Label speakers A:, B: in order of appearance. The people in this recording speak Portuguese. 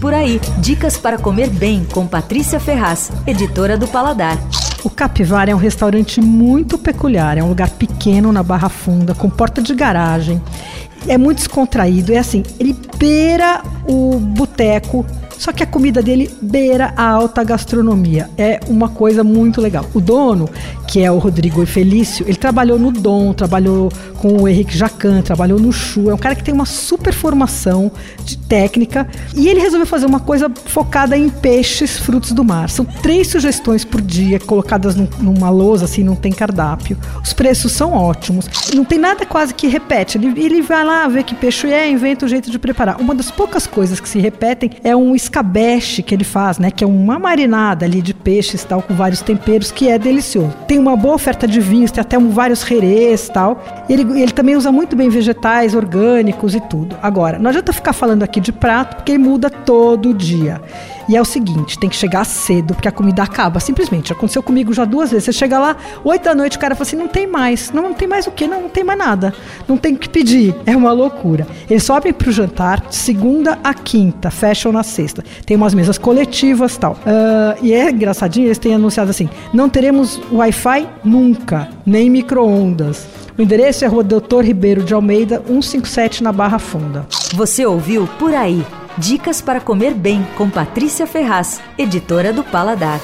A: Por aí, dicas para comer bem com Patrícia Ferraz, editora do Paladar.
B: O Capivara é um restaurante muito peculiar, é um lugar pequeno na Barra Funda, com porta de garagem. É muito descontraído, é assim, ele beira o boteco só que a comida dele beira a alta gastronomia. É uma coisa muito legal. O dono, que é o Rodrigo Felício, ele trabalhou no Dom, trabalhou com o Henrique Jacan, trabalhou no Chu. É um cara que tem uma super formação de técnica. E ele resolveu fazer uma coisa focada em peixes, frutos do mar. São três sugestões por dia, colocadas num, numa lousa, assim, não tem cardápio. Os preços são ótimos. Não tem nada quase que repete. Ele, ele vai lá ver que peixe é, inventa o jeito de preparar. Uma das poucas coisas que se repetem é um escabeche que ele faz, né? Que é uma marinada ali de peixes tal, com vários temperos, que é delicioso. Tem uma boa oferta de vinhos, tem até um, vários herês tal. Ele, ele também usa muito bem vegetais, orgânicos e tudo. Agora, não adianta ficar falando aqui de prato, porque ele muda todo dia. E é o seguinte, tem que chegar cedo, porque a comida acaba, simplesmente. Aconteceu comigo já duas vezes. Você chega lá, oito da noite, o cara fala assim, não tem mais. Não, não tem mais o quê? Não, não tem mais nada. Não tem o que pedir. É uma loucura. Eles sobem para o jantar de segunda a quinta, fecham na sexta. Tem umas mesas coletivas tal. Uh, e é engraçadinho, eles têm anunciado assim, não teremos Wi-Fi nunca, nem micro-ondas. O endereço é Rua Doutor Ribeiro de Almeida, 157 na Barra Funda.
A: Você ouviu Por Aí. Dicas para comer bem com Patrícia Ferraz, editora do Paladar.